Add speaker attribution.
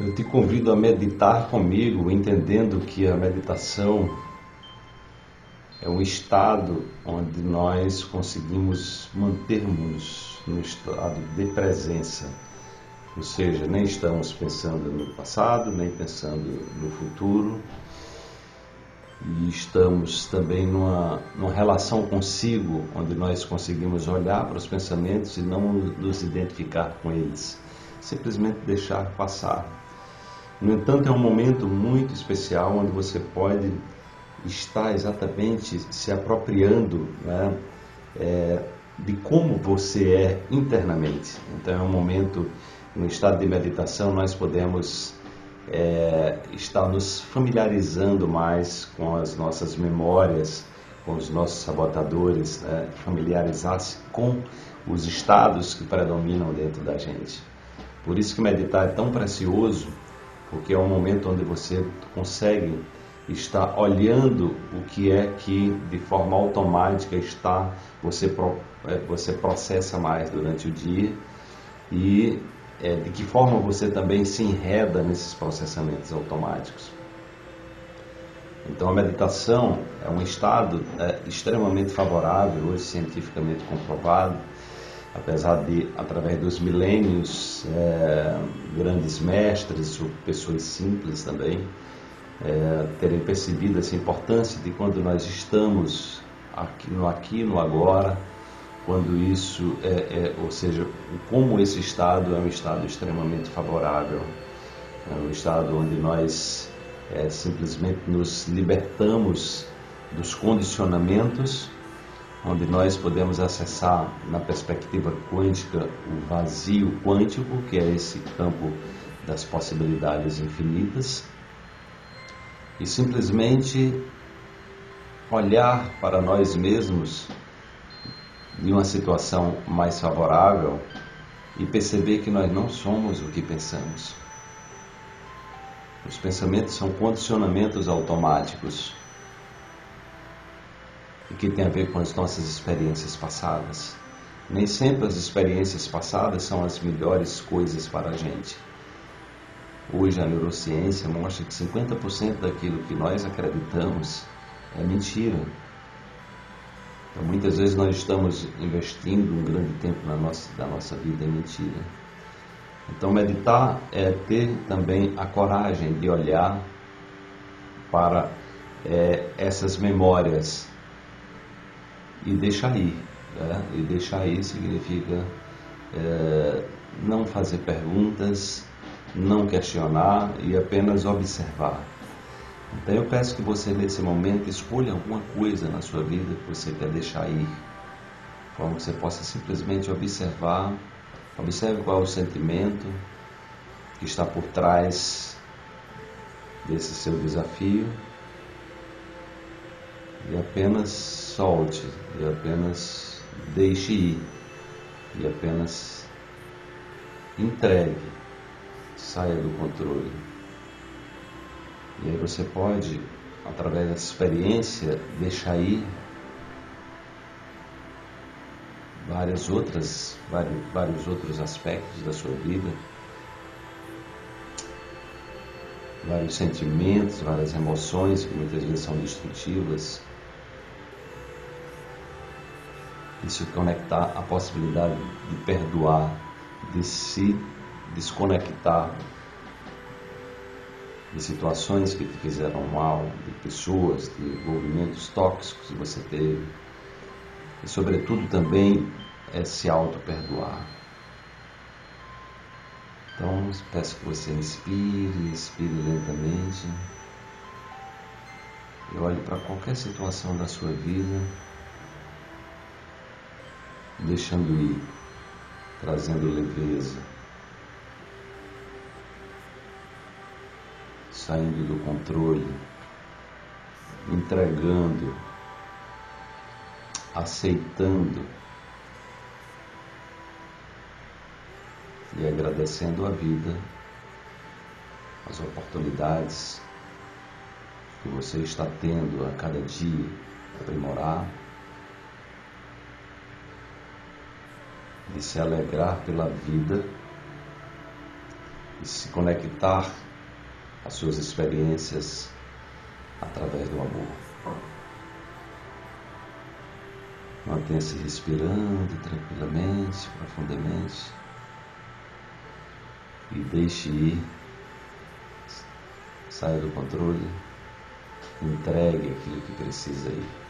Speaker 1: Eu te convido a meditar comigo, entendendo que a meditação é um estado onde nós conseguimos mantermos no estado de presença. Ou seja, nem estamos pensando no passado, nem pensando no futuro, e estamos também numa, numa relação consigo, onde nós conseguimos olhar para os pensamentos e não nos identificar com eles, simplesmente deixar passar. No entanto, é um momento muito especial onde você pode estar exatamente se apropriando né, é, de como você é internamente. Então, é um momento, no estado de meditação, nós podemos é, está nos familiarizando mais com as nossas memórias, com os nossos sabotadores, né? familiarizar-se com os estados que predominam dentro da gente. Por isso que meditar é tão precioso, porque é um momento onde você consegue estar olhando o que é que de forma automática está você é, você processa mais durante o dia e é, de que forma você também se enreda nesses processamentos automáticos. Então, a meditação é um estado é, extremamente favorável, hoje cientificamente comprovado, apesar de, através dos milênios, é, grandes mestres ou pessoas simples também é, terem percebido essa importância de quando nós estamos aqui no aqui, no agora, quando isso é, é, ou seja, como esse estado é um estado extremamente favorável, é um estado onde nós é, simplesmente nos libertamos dos condicionamentos, onde nós podemos acessar na perspectiva quântica o vazio quântico, que é esse campo das possibilidades infinitas, e simplesmente olhar para nós mesmos de uma situação mais favorável e perceber que nós não somos o que pensamos. Os pensamentos são condicionamentos automáticos e que tem a ver com as nossas experiências passadas. Nem sempre as experiências passadas são as melhores coisas para a gente. Hoje a neurociência mostra que 50% daquilo que nós acreditamos é mentira. Então, muitas vezes nós estamos investindo um grande tempo na nossa, da nossa vida em mentira. Então, meditar é ter também a coragem de olhar para é, essas memórias e deixar ir. Né? E deixar ir significa é, não fazer perguntas, não questionar e apenas observar. Então eu peço que você nesse momento escolha alguma coisa na sua vida que você quer deixar ir, como que você possa simplesmente observar, observe qual é o sentimento que está por trás desse seu desafio e apenas solte, e apenas deixe ir, e apenas entregue, saia do controle. E aí você pode, através dessa experiência, deixar ir várias outras, vários, vários outros aspectos da sua vida, vários sentimentos, várias emoções que muitas vezes são destrutivas. E se conectar à possibilidade de perdoar, de se desconectar de situações que te fizeram mal, de pessoas, de envolvimentos tóxicos que você teve. E, sobretudo, também é se auto-perdoar. Então, peço que você inspire, expire lentamente. E olhe para qualquer situação da sua vida, deixando ir, trazendo leveza saindo do controle, entregando, aceitando e agradecendo a vida, as oportunidades que você está tendo a cada dia aprimorar, de se alegrar pela vida e se conectar às suas experiências através do amor. Mantenha-se respirando tranquilamente, profundamente e deixe ir. Saia do controle, entregue aquilo que precisa ir.